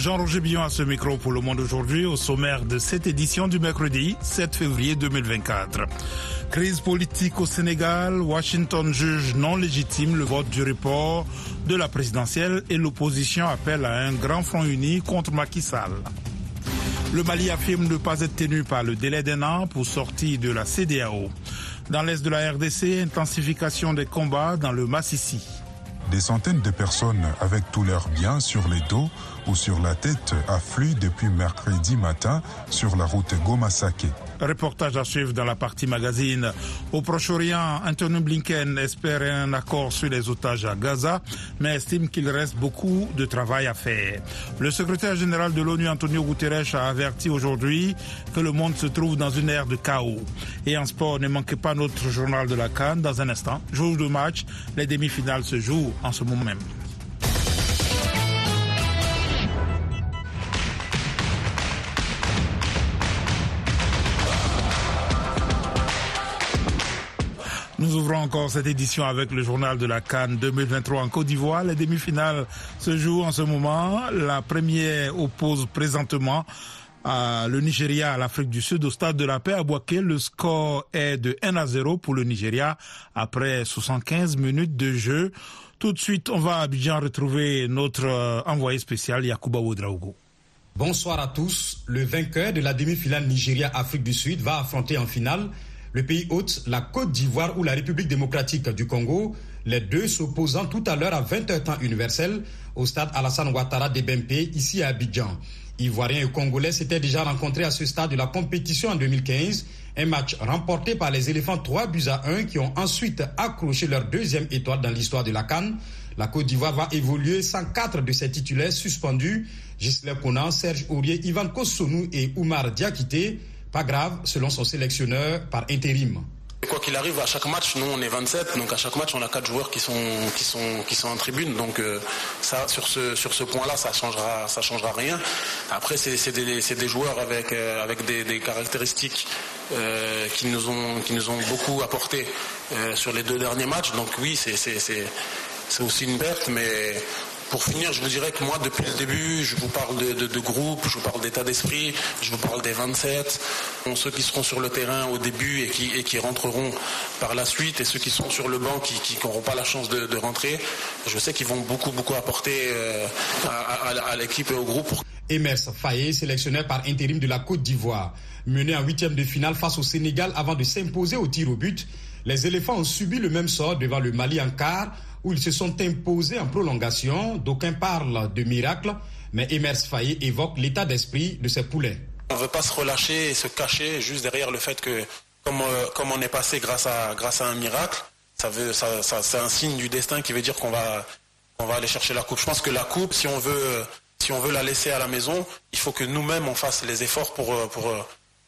Jean-Roger Billon à ce micro pour le monde aujourd'hui au sommaire de cette édition du mercredi 7 février 2024. Crise politique au Sénégal, Washington juge non légitime le vote du report de la présidentielle et l'opposition appelle à un grand front uni contre Macky Sall. Le Mali affirme ne pas être tenu par le délai d'un an pour sortir de la CDAO. Dans l'est de la RDC, intensification des combats dans le Massissi. Des centaines de personnes avec tous leurs biens sur les dos ou sur la tête affluent depuis mercredi matin sur la route Goma-Sake. Reportage à suivre dans la partie magazine. Au Proche-Orient, Anthony Blinken espère un accord sur les otages à Gaza, mais estime qu'il reste beaucoup de travail à faire. Le secrétaire général de l'ONU, Antonio Guterres, a averti aujourd'hui que le monde se trouve dans une ère de chaos. Et en sport, ne manquez pas notre journal de la Cannes dans un instant. Jour de match, les demi-finales se jouent en ce moment même. Encore cette édition avec le journal de la Cannes 2023 en Côte d'Ivoire. Les demi-finales se jouent en ce moment. La première oppose présentement le Nigeria à l'Afrique du Sud au stade de la paix à Boaké. Le score est de 1 à 0 pour le Nigeria après 75 minutes de jeu. Tout de suite, on va à Abidjan retrouver notre envoyé spécial Yakuba Oudraogo. Bonsoir à tous. Le vainqueur de la demi-finale Nigeria-Afrique du Sud va affronter en finale le pays hôte, la Côte d'Ivoire ou la République démocratique du Congo, les deux s'opposant tout à l'heure à 20h temps universel au stade Alassane Ouattara de Bempé, ici à Abidjan. Ivoiriens et Congolais s'étaient déjà rencontrés à ce stade de la compétition en 2015, un match remporté par les éléphants 3 buts à 1 qui ont ensuite accroché leur deuxième étoile dans l'histoire de la Cannes. La Côte d'Ivoire va évoluer sans quatre de ses titulaires suspendus, Gisler Conan, Serge Aurier, Ivan Kosonou et Oumar Diakité. Pas grave, selon son sélectionneur, par intérim. Quoi qu'il arrive, à chaque match, nous on est 27, donc à chaque match on a quatre joueurs qui sont en tribune, donc euh, ça sur ce sur ce point-là ça changera ça changera rien. Après c'est des joueurs avec euh, des, caractéristiques euh, qui nous ont beaucoup apporté sur les deux derniers matchs, donc oui c'est c'est aussi une perte, mais pour finir, je vous dirais que moi, depuis le début, je vous parle de, de, groupe, je vous parle d'état d'esprit, je vous parle des 27, ceux qui seront sur le terrain au début et qui, rentreront par la suite, et ceux qui seront sur le banc qui n'auront pas la chance de, rentrer. Je sais qu'ils vont beaucoup, beaucoup apporter euh, à, l'équipe et au groupe. Emers Faye, sélectionneur par intérim de la Côte d'Ivoire, mené en huitième de finale face au Sénégal avant de s'imposer au tir au but. Les éléphants ont subi le même sort devant le Mali en quart, où ils se sont imposés en prolongation. D'aucuns parlent de miracle, mais Emers Faye évoque l'état d'esprit de ses poulets. On ne veut pas se relâcher et se cacher juste derrière le fait que, comme, euh, comme on est passé grâce à, grâce à un miracle, ça ça, ça, c'est un signe du destin qui veut dire qu'on va, qu'on va aller chercher la coupe. Je pense que la coupe, si on veut, si on veut la laisser à la maison, il faut que nous-mêmes on fasse les efforts pour, pour,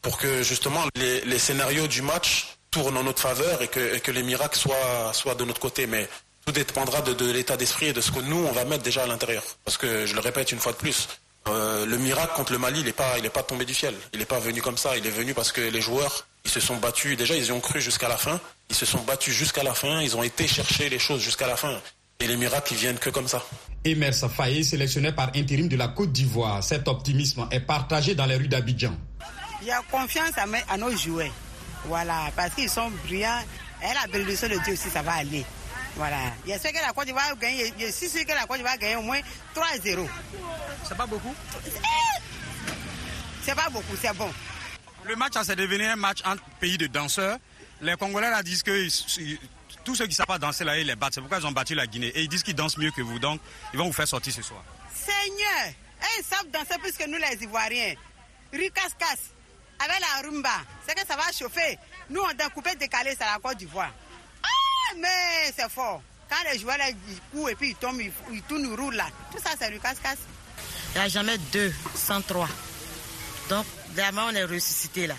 pour que justement les, les scénarios du match tournent en notre faveur et que, et que les miracles soient, soient de notre côté. Mais tout dépendra de, de l'état d'esprit et de ce que nous, on va mettre déjà à l'intérieur. Parce que, je le répète une fois de plus, euh, le miracle contre le Mali, il n'est pas, il est pas tombé du ciel. Il n'est pas venu comme ça. Il est venu parce que les joueurs, ils se sont battus. Déjà, ils y ont cru jusqu'à la fin. Ils se sont battus jusqu'à la fin. Ils ont été chercher les choses jusqu'à la fin. Et les miracles, ils viennent que comme ça. Emers Faye, sélectionné par intérim de la Côte d'Ivoire. Cet optimisme est partagé dans les rues d'Abidjan. Il y a confiance à nos joueurs. Voilà, parce qu'ils sont brillants. Et la bénédiction de Dieu aussi, ça va aller. Voilà. J'espère que la Côte d'Ivoire va gagner. Je suis sûr que la Côte d'Ivoire va gagner au moins 3-0. C'est pas beaucoup C'est pas beaucoup, c'est bon. Le match, c'est devenu un match entre pays de danseurs. Les Congolais là, disent que tous ceux qui ne savent pas danser là, ils les battent. C'est pourquoi ils ont battu la Guinée. Et ils disent qu'ils dansent mieux que vous. Donc, ils vont vous faire sortir ce soir. Seigneur, ils savent danser plus que nous les Ivoiriens. Ricascas, avec la rumba, c'est que ça va chauffer. Nous, on a coupé décalé, c'est la Côte d'Ivoire. Ah, mais c'est fort. Quand les joueurs ils courent et puis ils tombent, ils, tournent, ils roulent là. Tout ça, c'est du casse-casse. Il n'y a jamais deux sans trois. Donc, vraiment, on est ressuscité là.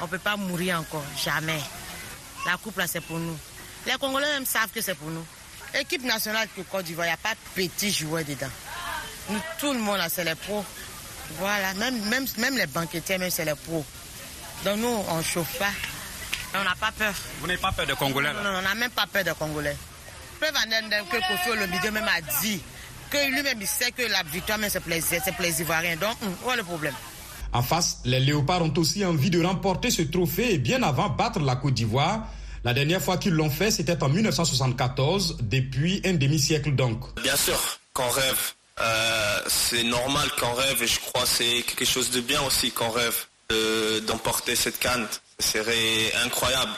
On ne peut pas mourir encore, jamais. La coupe là, c'est pour nous. Les Congolais même savent que c'est pour nous. Équipe nationale de Côte d'Ivoire, il n'y a pas de petits joueurs dedans. Nous, tout le monde là, c'est les pros. Voilà, même, même, même les banquetiers, même c'est les pros. Donc nous, on ne chauffe pas. On n'a pas peur. Vous n'avez pas peur de Congolais Non, non, on n'a même pas peur de Congolais. Preuve en est que Kofi Olomide même a dit que lui-même il sait que la victoire, c'est plaisir, c'est plaisir rien. Donc, hum, où est le problème? En face, les Léopards ont aussi envie de remporter ce trophée et bien avant battre la Côte d'Ivoire. La dernière fois qu'ils l'ont fait, c'était en 1974, depuis un demi-siècle donc. Bien sûr qu'on rêve. Euh, c'est normal qu'on rêve et je crois que c'est quelque chose de bien aussi qu'on rêve d'emporter cette canne. Serait incroyable.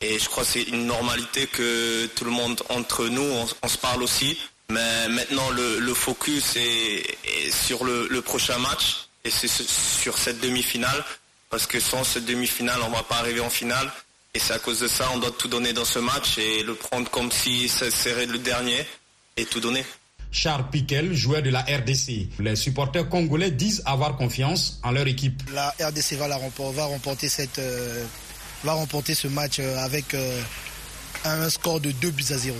Et je crois que c'est une normalité que tout le monde entre nous, on, se parle aussi. Mais maintenant, le, focus est, sur le, prochain match et c'est sur cette demi-finale. Parce que sans cette demi-finale, on ne va pas arriver en finale. Et c'est à cause de ça, on doit tout donner dans ce match et le prendre comme si ce serait le dernier et tout donner. Charles Piquel, joueur de la RDC. Les supporters congolais disent avoir confiance en leur équipe. La RDC va, la remporter, va remporter, cette, euh, va remporter ce match euh, avec euh, un score de 2 buts à 0.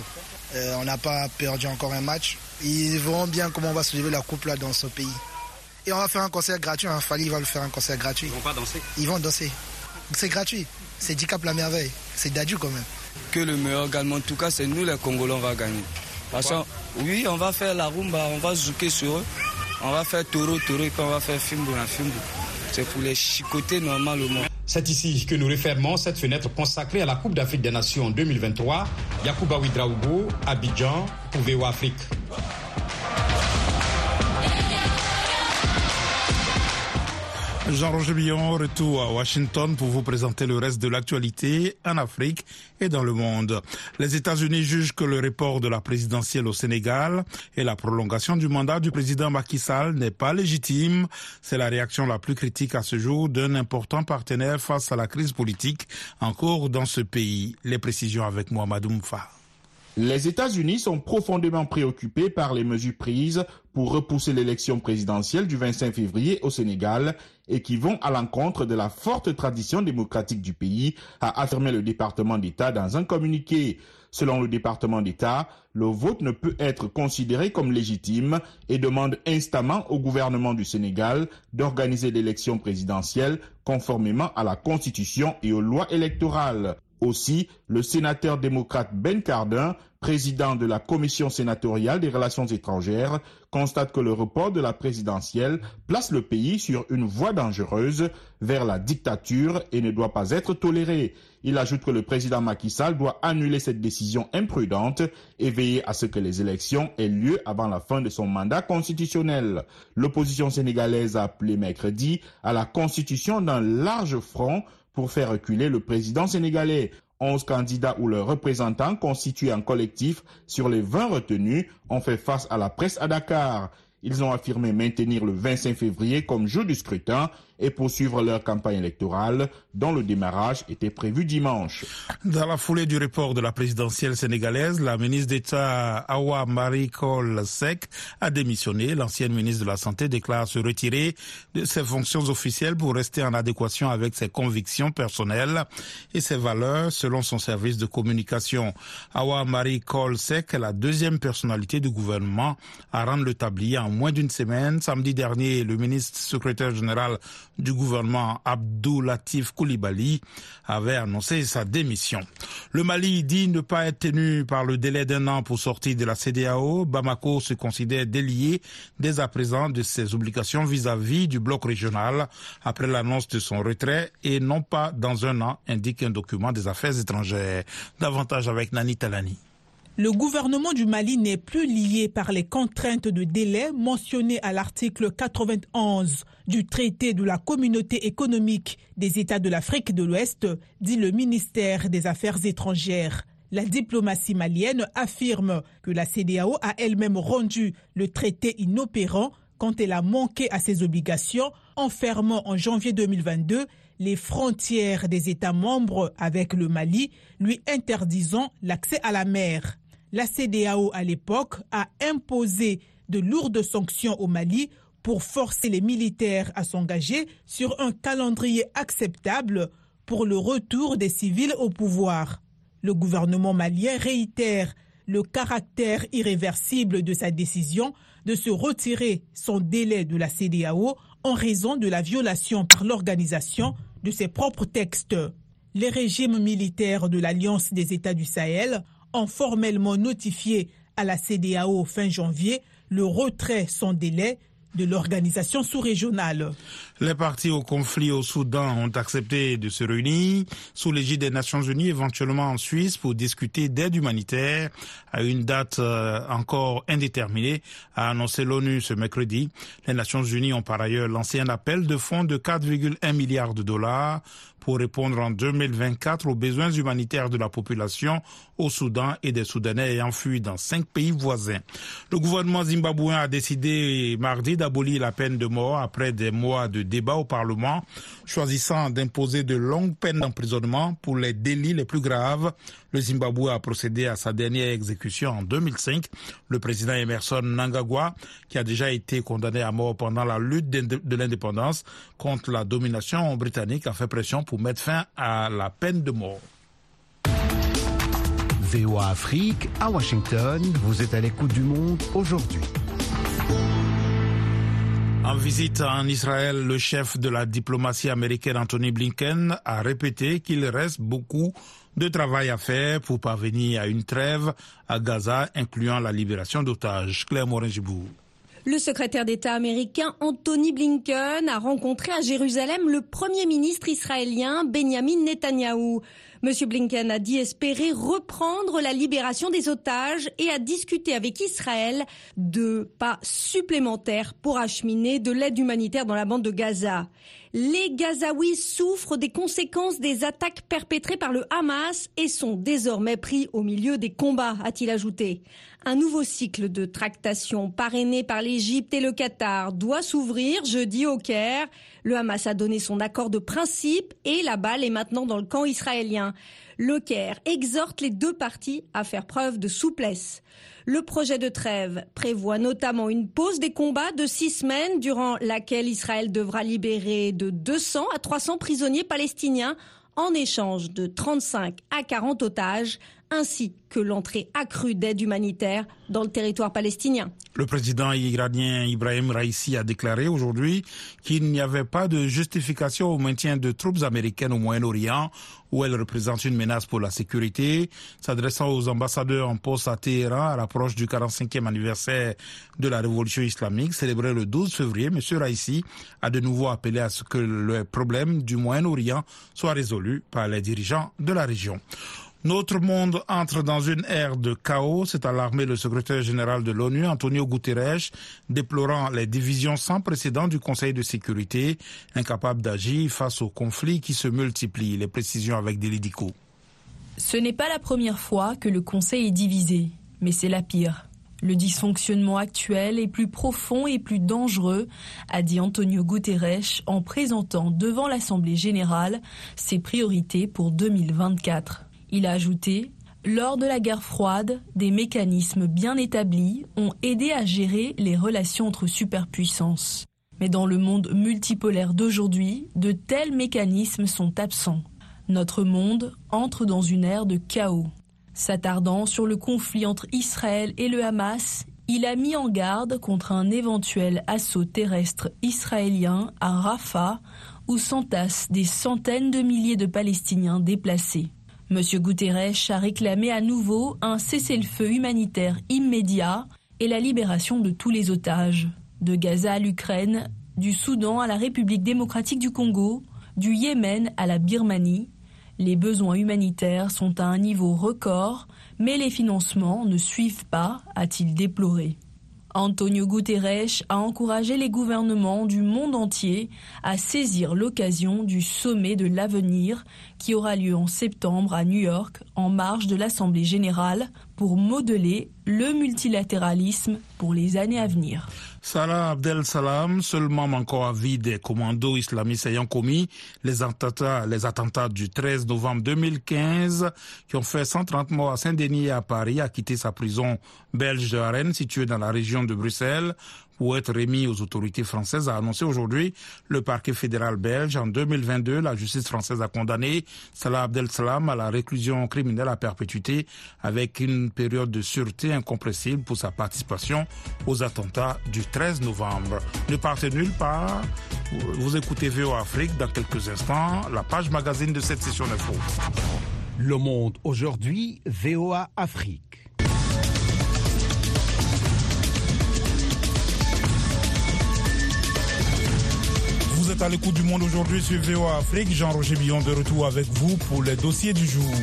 on n'a pas perdu encore un match. Ils verront bien comment on va soulever la coupe là dans ce pays. Et on va faire un concert gratuit. Hein. Fali va le faire un concert gratuit. Ils vont pas danser Ils vont danser. C'est gratuit. C'est Dicap la merveille. C'est Dadju quand même. Que le meilleur gagne. En tout cas, c'est nous les Congolais, on va gagner. Parce oui, on va faire la rumba, on va zouker sur eux. On va faire toro, toro, et puis on va faire fimbo, la fimbo. C'est pour les chicoter normalement. C'est ici que nous refermons cette fenêtre consacrée à la Coupe d'Afrique des Nations 2023. Yacouba Ouidraogo, Abidjan, pour Afrique. Jean-Roger Billon, retour à Washington pour vous présenter le reste de l'actualité en Afrique et dans le monde. Les États-Unis jugent que le report de la présidentielle au Sénégal et la prolongation du mandat du président Macky Sall n'est pas légitime. C'est la réaction la plus critique à ce jour d'un important partenaire face à la crise politique en cours dans ce pays. Les précisions avec Mohamed Mfa. Les États-Unis sont profondément préoccupés par les mesures prises pour repousser l'élection présidentielle du 25 février au Sénégal et qui vont à l'encontre de la forte tradition démocratique du pays, a affirmé le département d'État dans un communiqué. Selon le département d'État, le vote ne peut être considéré comme légitime et demande instamment au gouvernement du Sénégal d'organiser l'élection présidentielle conformément à la Constitution et aux lois électorales. Aussi, le sénateur démocrate Ben Cardin, président de la Commission sénatoriale des relations étrangères, constate que le report de la présidentielle place le pays sur une voie dangereuse vers la dictature et ne doit pas être toléré. Il ajoute que le président Macky Sall doit annuler cette décision imprudente et veiller à ce que les élections aient lieu avant la fin de son mandat constitutionnel. L'opposition sénégalaise a appelé mercredi à la constitution d'un large front pour faire reculer le président sénégalais. 11 candidats ou leurs représentants constitués en collectif sur les 20 retenus ont fait face à la presse à Dakar. Ils ont affirmé maintenir le 25 février comme jour du scrutin et poursuivre leur campagne électorale dont le démarrage était prévu dimanche. Dans la foulée du report de la présidentielle sénégalaise, la ministre d'État Awa Marie Cole Sek a démissionné. L'ancienne ministre de la Santé déclare se retirer de ses fonctions officielles pour rester en adéquation avec ses convictions personnelles et ses valeurs selon son service de communication. Awa Marie Cole Sek est la deuxième personnalité du gouvernement à rendre le tablier en moins d'une semaine. Samedi dernier, le ministre secrétaire général du gouvernement Abdoulatif Koulibaly avait annoncé sa démission. Le Mali dit ne pas être tenu par le délai d'un an pour sortir de la CDAO. Bamako se considère délié dès à présent de ses obligations vis-à-vis du bloc régional après l'annonce de son retrait et non pas dans un an, indique un document des affaires étrangères. Davantage avec Nani Talani. Le gouvernement du Mali n'est plus lié par les contraintes de délai mentionnées à l'article 91 du traité de la communauté économique des États de l'Afrique de l'Ouest, dit le ministère des Affaires étrangères. La diplomatie malienne affirme que la CDAO a elle-même rendu le traité inopérant quand elle a manqué à ses obligations en fermant en janvier 2022 les frontières des États membres avec le Mali, lui interdisant l'accès à la mer la CDAO à l'époque a imposé de lourdes sanctions au Mali pour forcer les militaires à s'engager sur un calendrier acceptable pour le retour des civils au pouvoir. Le gouvernement malien réitère le caractère irréversible de sa décision de se retirer son délai de la CDAO en raison de la violation par l'organisation de ses propres textes. Les régimes militaires de l'Alliance des États du Sahel ont formellement notifié à la CDAO fin janvier le retrait sans délai de l'organisation sous-régionale. Les partis au conflit au Soudan ont accepté de se réunir sous l'égide des Nations Unies, éventuellement en Suisse, pour discuter d'aide humanitaire à une date euh, encore indéterminée, a annoncé l'ONU ce mercredi. Les Nations Unies ont par ailleurs lancé un appel de fonds de 4,1 milliards de dollars pour répondre en 2024 aux besoins humanitaires de la population au Soudan et des Soudanais ayant fui dans cinq pays voisins. Le gouvernement zimbabwéen a décidé mardi d'abolir la peine de mort après des mois de débats au Parlement, choisissant d'imposer de longues peines d'emprisonnement pour les délits les plus graves. Le Zimbabwe a procédé à sa dernière exécution en 2005. Le président Emerson Nangagwa, qui a déjà été condamné à mort pendant la lutte de l'indépendance contre la domination britannique, a fait pression pour mettre fin à la peine de mort. VOA Afrique, à Washington, vous êtes à l'écoute du monde aujourd'hui. En visite en Israël, le chef de la diplomatie américaine Anthony Blinken a répété qu'il reste beaucoup de travail à faire pour parvenir à une trêve à Gaza, incluant la libération d'otages. Claire morin le secrétaire d'État américain Anthony Blinken a rencontré à Jérusalem le premier ministre israélien Benjamin Netanyahou. Monsieur Blinken a dit espérer reprendre la libération des otages et a discuté avec Israël de pas supplémentaires pour acheminer de l'aide humanitaire dans la bande de Gaza. Les Gazaouis souffrent des conséquences des attaques perpétrées par le Hamas et sont désormais pris au milieu des combats, a-t-il ajouté. Un nouveau cycle de tractation parrainé par l'Égypte et le Qatar doit s'ouvrir jeudi au Caire. Le Hamas a donné son accord de principe et la balle est maintenant dans le camp israélien. Le Caire exhorte les deux parties à faire preuve de souplesse. Le projet de trêve prévoit notamment une pause des combats de six semaines durant laquelle Israël devra libérer de 200 à 300 prisonniers palestiniens en échange de 35 à 40 otages ainsi que l'entrée accrue d'aide humanitaire dans le territoire palestinien. Le président iranien Ibrahim Raisi a déclaré aujourd'hui qu'il n'y avait pas de justification au maintien de troupes américaines au Moyen-Orient où elles représentent une menace pour la sécurité. S'adressant aux ambassadeurs en poste à Téhéran à l'approche du 45e anniversaire de la révolution islamique célébré le 12 février, M. Raisi a de nouveau appelé à ce que le problème du Moyen-Orient soit résolu par les dirigeants de la région. Notre monde entre dans une ère de chaos, s'est alarmé le secrétaire général de l'ONU, Antonio Guterres, déplorant les divisions sans précédent du Conseil de sécurité, incapable d'agir face aux conflits qui se multiplient. Les précisions avec Delidico. Ce n'est pas la première fois que le Conseil est divisé, mais c'est la pire. Le dysfonctionnement actuel est plus profond et plus dangereux, a dit Antonio Guterres en présentant devant l'Assemblée générale ses priorités pour 2024. Il a ajouté lors de la guerre froide, des mécanismes bien établis ont aidé à gérer les relations entre superpuissances. Mais dans le monde multipolaire d'aujourd'hui, de tels mécanismes sont absents. Notre monde entre dans une ère de chaos. S'attardant sur le conflit entre Israël et le Hamas, il a mis en garde contre un éventuel assaut terrestre israélien à Rafah, où s'entassent des centaines de milliers de Palestiniens déplacés. M. Guterres a réclamé à nouveau un cessez-le-feu humanitaire immédiat et la libération de tous les otages, de Gaza à l'Ukraine, du Soudan à la République démocratique du Congo, du Yémen à la Birmanie. Les besoins humanitaires sont à un niveau record, mais les financements ne suivent pas, a-t-il déploré. Antonio Guterres a encouragé les gouvernements du monde entier à saisir l'occasion du sommet de l'avenir qui aura lieu en septembre à New York en marge de l'Assemblée générale pour modeler le multilatéralisme pour les années à venir. Salah Abdel Salam, seul membre encore à vie des commandos islamistes ayant commis les attentats, les attentats du 13 novembre 2015 qui ont fait 130 morts à Saint-Denis et à Paris, a quitté sa prison belge de Rennes située dans la région de Bruxelles pour être remis aux autorités françaises, a annoncé aujourd'hui le parquet fédéral belge. En 2022, la justice française a condamné Salah Abdel Salam à la réclusion criminelle à perpétuité avec une période de sûreté incompressible pour sa participation aux attentats du 13 novembre. Ne partez nulle part. Vous écoutez VO Afrique dans quelques instants, la page magazine de cette session d'info. Le monde aujourd'hui, VOA Afrique. À l'écoute du monde aujourd'hui sur VOA Afrique. Jean-Roger Billon de retour avec vous pour les dossiers du jour.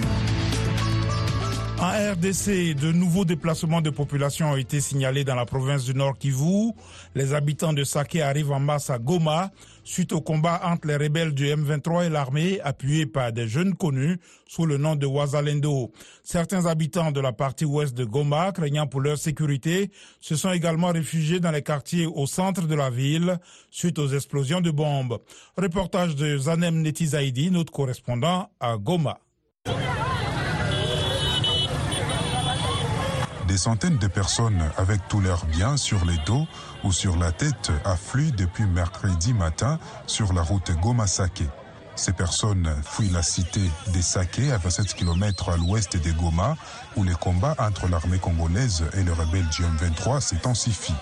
En RDC, de nouveaux déplacements de population ont été signalés dans la province du Nord Kivu. Les habitants de Saké arrivent en masse à Goma suite au combat entre les rebelles du M23 et l'armée appuyés par des jeunes connus sous le nom de Wazalendo. Certains habitants de la partie ouest de Goma, craignant pour leur sécurité, se sont également réfugiés dans les quartiers au centre de la ville suite aux explosions de bombes. Reportage de Zanem Netizaidi, notre correspondant à Goma. Des centaines de personnes avec tous leurs biens sur les dos ou sur la tête affluent depuis mercredi matin sur la route Goma-Saké. Ces personnes fuient la cité des Saké à 27 km à l'ouest des Goma où les combats entre l'armée congolaise et le rebelle du M23 s'intensifient.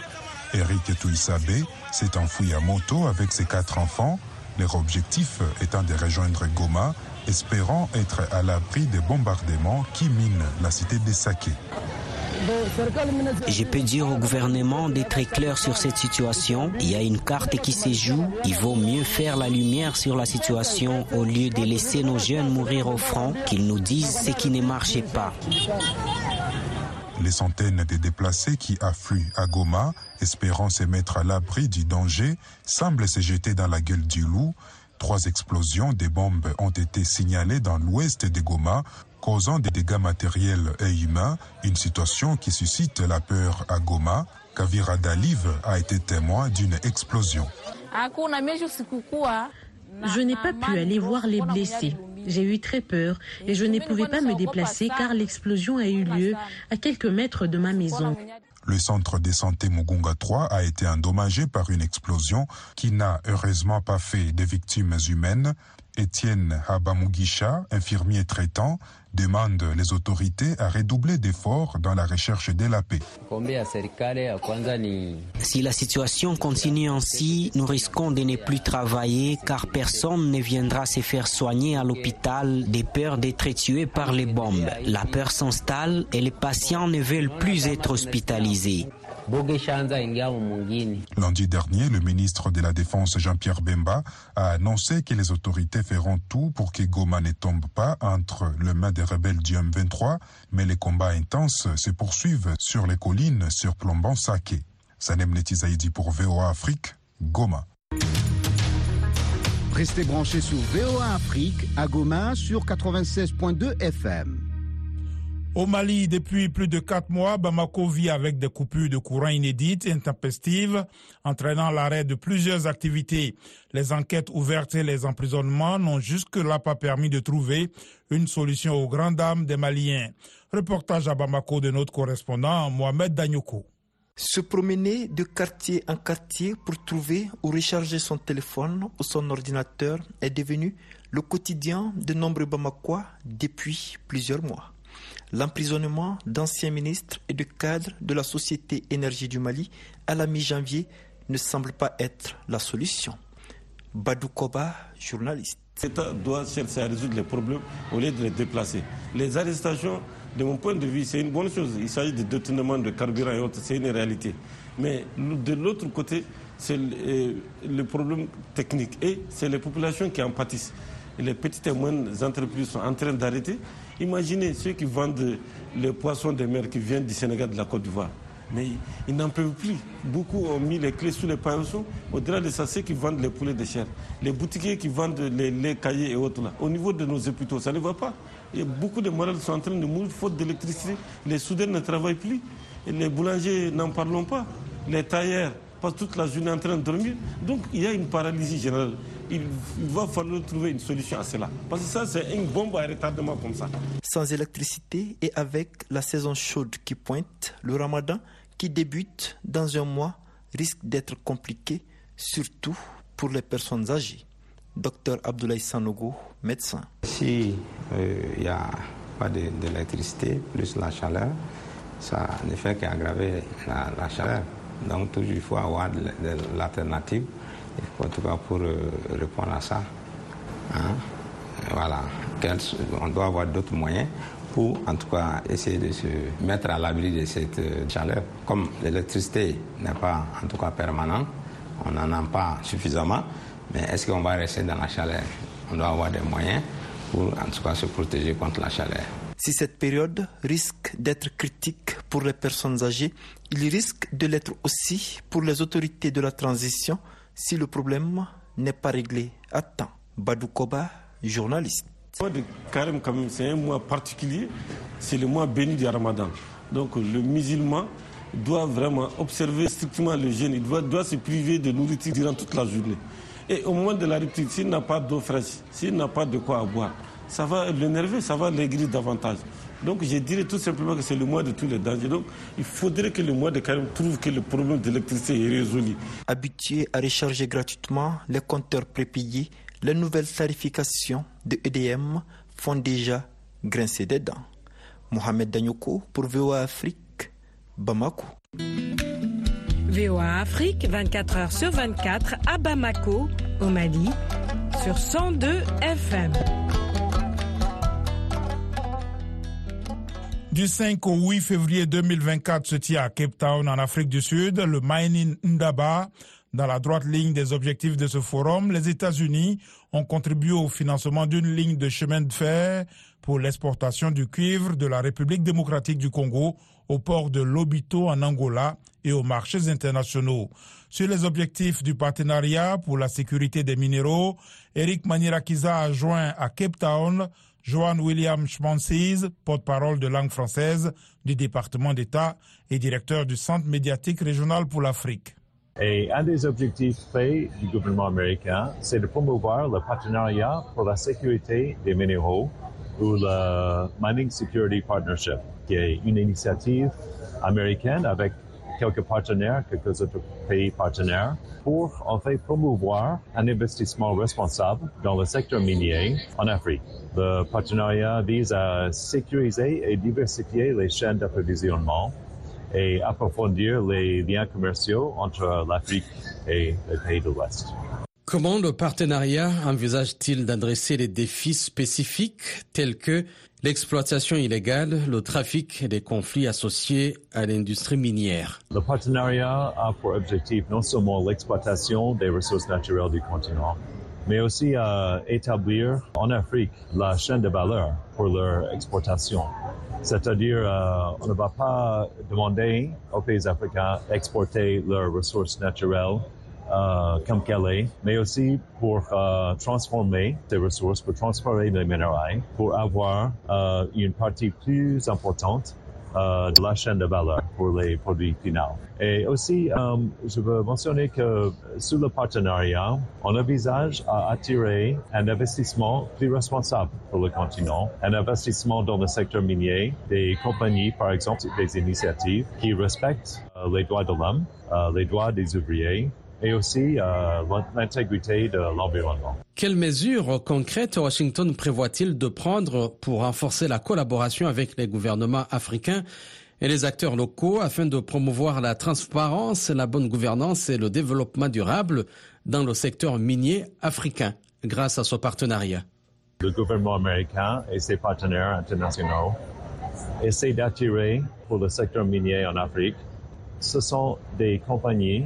Eric Touissabé s'est enfoui à moto avec ses quatre enfants, leur objectif étant de rejoindre Goma, espérant être à l'abri des bombardements qui minent la cité des Saké. Je peux dire au gouvernement d'être clair sur cette situation. Il y a une carte qui se joue. Il vaut mieux faire la lumière sur la situation au lieu de laisser nos jeunes mourir au front, qu'ils nous disent ce qui ne marche pas. Les centaines de déplacés qui affluent à Goma, espérant se mettre à l'abri du danger, semblent se jeter dans la gueule du loup. Trois explosions des bombes ont été signalées dans l'ouest de Goma, causant des dégâts matériels et humains, une situation qui suscite la peur à Goma. Kavira Daliv a été témoin d'une explosion. Je n'ai pas pu aller voir les blessés. J'ai eu très peur et je ne pouvais pas me déplacer car l'explosion a eu lieu à quelques mètres de ma maison. Le centre de santé Mugunga 3 a été endommagé par une explosion qui n'a heureusement pas fait de victimes humaines. Étienne Habamugisha, infirmier traitant, demande les autorités à redoubler d'efforts dans la recherche de la paix. Si la situation continue ainsi, nous risquons de ne plus travailler car personne ne viendra se faire soigner à l'hôpital des peurs d'être tué par les bombes. La peur s'installe et les patients ne veulent plus être hospitalisés. Lundi dernier, le ministre de la Défense Jean-Pierre Bemba a annoncé que les autorités feront tout pour que Goma ne tombe pas entre les mains des rebelles du M23, mais les combats intenses se poursuivent sur les collines surplombant Saké. Sanem Netizaïdi pour VOA Afrique, Goma. Restez branchés sur VOA Afrique à Goma sur 96.2 FM. Au Mali, depuis plus de quatre mois, Bamako vit avec des coupures de courant inédites et intempestives, entraînant l'arrêt de plusieurs activités. Les enquêtes ouvertes et les emprisonnements n'ont jusque-là pas permis de trouver une solution aux grandes dames des Maliens. Reportage à Bamako de notre correspondant Mohamed Danyoko. Se promener de quartier en quartier pour trouver ou recharger son téléphone ou son ordinateur est devenu le quotidien de nombreux Bamakois depuis plusieurs mois. L'emprisonnement d'anciens ministres et de cadres de la Société Énergie du Mali à la mi-janvier ne semble pas être la solution. Badou Koba, journaliste. L'État doit chercher à résoudre les problèmes au lieu de les déplacer. Les arrestations, de mon point de vue, c'est une bonne chose. Il s'agit de détournement de carburant et autres, c'est une réalité. Mais de l'autre côté, c'est le problème technique et c'est les populations qui en pâtissent. Les petites et moyennes entreprises sont en train d'arrêter. Imaginez ceux qui vendent les poissons de mer qui viennent du Sénégal, de la Côte d'Ivoire. Mais ils n'en peuvent plus. Beaucoup ont mis les clés sous les paillotsons. Au-delà de ça, ceux qui vendent les poulets de chair, les boutiquiers qui vendent les, cahiers et autres là. Au niveau de nos hôpitaux, ça ne va pas. Beaucoup de malades sont en train de mourir faute d'électricité. Les soudeurs ne travaillent plus. Les boulangers, n'en parlons pas. Les tailleurs passent toute la journée en train de dormir. Donc il y a une paralysie générale. Il va falloir trouver une solution à cela. Parce que ça, c'est une bombe à retardement comme ça. Sans électricité et avec la saison chaude qui pointe, le ramadan qui débute dans un mois risque d'être compliqué, surtout pour les personnes âgées. Docteur Abdoulaye Sanogo, médecin. Si il n'y a pas d'électricité, plus la chaleur, ça ne fait qu'aggraver la, la, chaleur. Donc toujours il faut avoir de, l'alternative, en tout cas pour euh, répondre à ça. Hein? Voilà, on doit avoir d'autres moyens pour en tout cas essayer de se mettre à l'abri de cette chaleur. Comme l'électricité n'est pas en tout cas permanente, on n'en a pas suffisamment, Mais est-ce qu'on va rester dans la chaleur? On doit avoir des moyens pour en tout cas se protéger contre la chaleur. Si cette période risque d'être critique pour les personnes âgées, il risque de l'être aussi pour les autorités de la transition si le problème n'est pas réglé à temps. Badou Koba, journaliste. Le mois de Carême, c'est un mois particulier, c'est le mois béni du Ramadan. Donc le musulman doit vraiment observer strictement le jeûne, il doit, doit se priver de nourriture durant toute la journée. Et au moment de la rupture, s'il n'a pas d'eau fraîche, s'il n'a pas de quoi boire, ça va l'énerver, ça va l'aigrir davantage. Donc je dirais tout simplement que c'est le mois de tous les dangers. Donc il faudrait que le mois de Carême trouve que le problème d'électricité est résolu. Habitués à recharger gratuitement les compteurs prépayés, les nouvelles tarifications de EDM font déjà grincer des dents. Mohamed Danyoko pour VOA Afrique, Bamako. VOA Afrique, 24 heures sur 24 à Bamako, au Mali, sur 102 FM. Du 5 au 8 février 2024 se tient à Cape Town, en Afrique du Sud, le Mining Ndaba. Dans la droite ligne des objectifs de ce forum, les États-Unis ont contribué au financement d'une ligne de chemin de fer pour l'exportation du cuivre de la République démocratique du Congo au port de Lobito en Angola et aux marchés internationaux. Sur les objectifs du partenariat pour la sécurité des minéraux, Eric Manirakiza a joint à Cape Town Joan William Schmansis, porte-parole de langue française du département d'État et directeur du Centre médiatique régional pour l'Afrique. Et un des objectifs faits du gouvernement américain, c'est de promouvoir le partenariat pour la sécurité des minéraux ou le Mining Security Partnership, qui est une initiative américaine avec quelques partenaires, quelques autres pays partenaires, pour en fait promouvoir un investissement responsable dans le secteur minier en Afrique. Le partenariat vise à sécuriser et diversifier les chaînes d'approvisionnement et approfondir les liens commerciaux entre l'Afrique et les pays de l'Ouest. Comment le partenariat envisage-t-il d'adresser les défis spécifiques tels que l'exploitation illégale, le trafic et les conflits associés à l'industrie minière? Le partenariat a pour objectif non seulement l'exploitation des ressources naturelles du continent, mais aussi à établir en Afrique la chaîne de valeur pour leur exportation. C'est-à-dire, euh, on ne va pas demander aux pays africains d'exporter leurs ressources naturelles euh, comme qu'elle est, mais aussi pour euh, transformer ces ressources, pour transformer les minéraux, pour avoir euh, une partie plus importante euh, de la chaîne de valeur pour les produits finaux. Et aussi, euh, je veux mentionner que sous le partenariat, on envisage à attirer un investissement plus responsable pour le continent, un investissement dans le secteur minier, des compagnies, par exemple, des initiatives qui respectent euh, les droits de l'homme, euh, les droits des ouvriers, et aussi euh, l'intégrité de l'environnement. Quelles mesures concrètes Washington prévoit-il de prendre pour renforcer la collaboration avec les gouvernements africains et les acteurs locaux afin de promouvoir la transparence, la bonne gouvernance et le développement durable dans le secteur minier africain grâce à ce partenariat? Le gouvernement américain et ses partenaires internationaux essaient d'attirer pour le secteur minier en Afrique. Ce sont des compagnies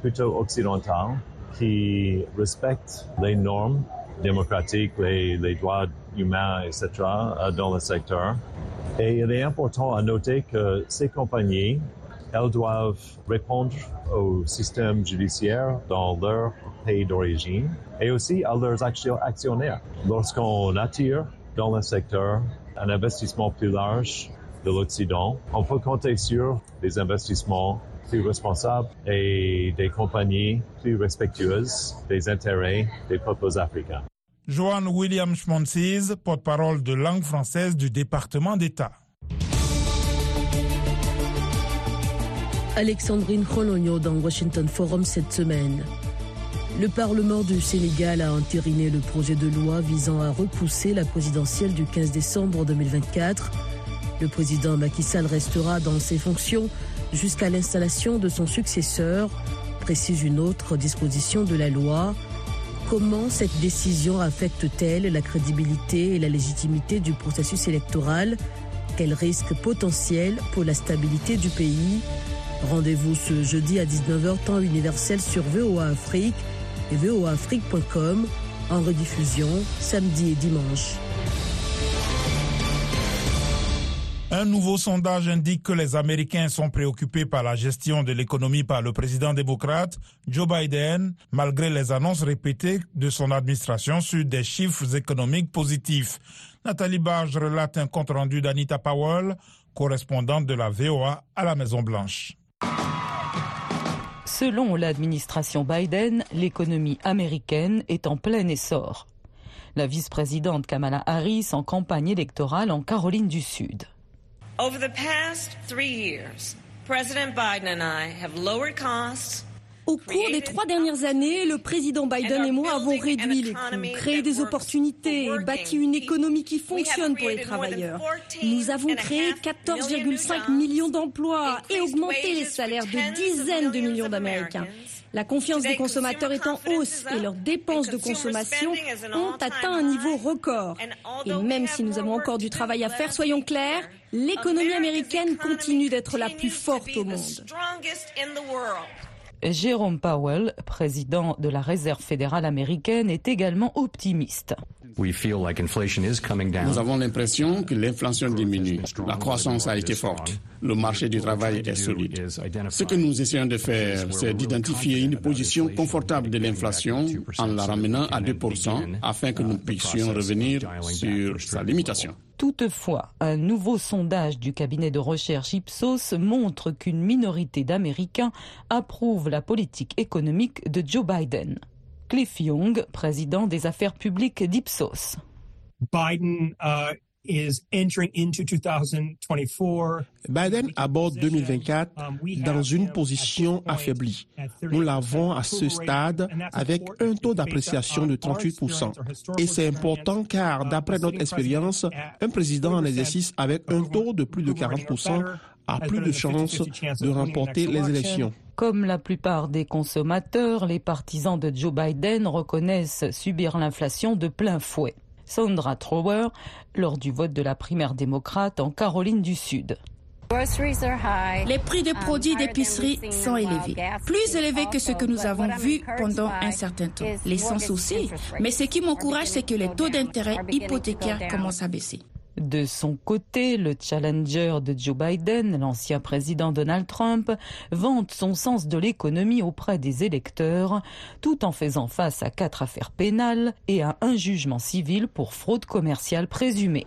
plutôt occidentales qui respectent les normes démocratiques, les, les droits humains, etc. dans le secteur. Et il est important à noter que ces compagnies, elles doivent répondre au système judiciaire dans leur pays d'origine et aussi à leurs actionnaires. Lorsqu'on attire dans le secteur un investissement plus large de l'Occident, on peut compter sur des investissements plus responsables et des compagnies plus respectueuses des intérêts des peuples africains. Joan William Schmonsiz, porte-parole de langue française du département d'État. Alexandrine Khologno dans Washington Forum cette semaine. Le Parlement du Sénégal a entériné le projet de loi visant à repousser la présidentielle du 15 décembre 2024. Le président Macky Sall restera dans ses fonctions jusqu'à l'installation de son successeur, précise une autre disposition de la loi. Comment cette décision affecte-t-elle la crédibilité et la légitimité du processus électoral? Quels risques potentiels pour la stabilité du pays? Rendez-vous ce jeudi à 19h temps universel sur VOA Afrique. et voaafrique.com en rediffusion samedi et dimanche. Un nouveau sondage indique que les Américains sont préoccupés par la gestion de l'économie par le président démocrate Joe Biden, malgré les annonces répétées de son administration sur des chiffres économiques positifs. Nathalie Barge relate un compte-rendu d'Anita Powell, correspondante de la VOA à la Maison-Blanche. Selon l'administration Biden, l'économie américaine est en plein essor. La vice-présidente Kamala Harris en campagne électorale en Caroline du Sud. Over the past three years, President Biden and I have lowered costs, au cours des trois dernières années, le président Biden et moi avons réduit les coûts, créé des opportunités et bâti une économie qui fonctionne pour les travailleurs. Nous avons créé 14,5 millions d'emplois et augmenté les salaires de dizaines de millions d'Américains. La confiance des consommateurs est en hausse et leurs dépenses de consommation ont atteint un niveau record. Et même si nous avons encore du travail à faire, soyons clairs, l'économie américaine continue d'être la plus forte au monde. Jérôme Powell, président de la Réserve fédérale américaine, est également optimiste. Nous avons l'impression que l'inflation diminue. La croissance a été forte. Le marché du travail est solide. Ce que nous essayons de faire, c'est d'identifier une position confortable de l'inflation en la ramenant à 2% afin que nous puissions revenir sur sa limitation. Toutefois, un nouveau sondage du cabinet de recherche Ipsos montre qu'une minorité d'Américains approuvent la politique économique de Joe Biden. Cliff Young, président des affaires publiques d'Ipsos. Biden, uh, Biden aborde 2024 dans une position affaiblie. Nous l'avons à ce stade avec un taux d'appréciation de 38%. Et c'est important car, d'après notre expérience, un président en exercice avec un taux de plus de 40% a plus de chances de remporter les élections. Comme la plupart des consommateurs, les partisans de Joe Biden reconnaissent subir l'inflation de plein fouet. Sandra Trower, lors du vote de la primaire démocrate en Caroline du Sud. Les prix des produits d'épicerie sont élevés, plus élevés que ce que nous avons vu pendant un certain temps. L'essence aussi, mais ce qui m'encourage, c'est que les taux d'intérêt hypothécaires commencent à baisser. De son côté, le challenger de Joe Biden, l'ancien président Donald Trump, vante son sens de l'économie auprès des électeurs, tout en faisant face à quatre affaires pénales et à un jugement civil pour fraude commerciale présumée.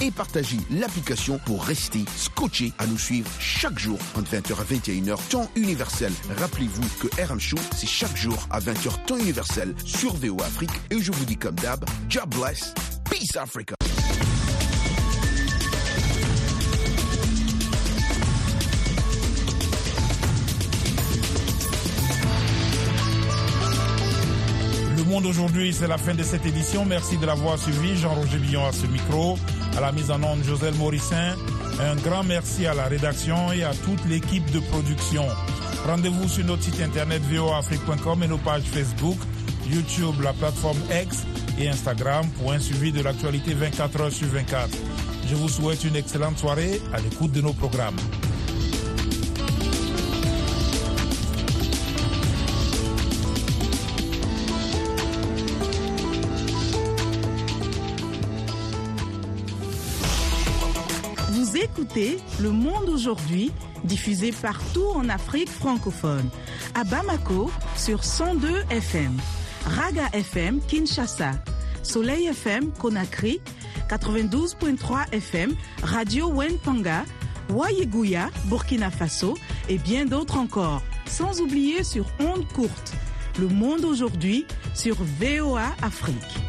et partagez l'application pour rester scotché à nous suivre chaque jour entre 20h à 21h temps universel. Rappelez-vous que RM Show, c'est chaque jour à 20h temps universel sur VO Afrique et je vous dis comme d'hab, job bless, peace Africa. Aujourd'hui, c'est la fin de cette édition. Merci de l'avoir suivi. Jean-Roger Billon à ce micro, à la mise en onde Joselle Morissin. Un grand merci à la rédaction et à toute l'équipe de production. Rendez-vous sur notre site internet voafrique.com et nos pages Facebook, YouTube, la plateforme X et Instagram pour un suivi de l'actualité 24 heures sur 24. Je vous souhaite une excellente soirée à l'écoute de nos programmes. Le Monde aujourd'hui, diffusé partout en Afrique francophone. À Bamako sur 102 FM, Raga FM Kinshasa, Soleil FM Conakry, 92.3 FM, Radio Wenpanga, Wayegouya, Burkina Faso et bien d'autres encore. Sans oublier sur Onde Courte. Le Monde aujourd'hui sur VOA Afrique.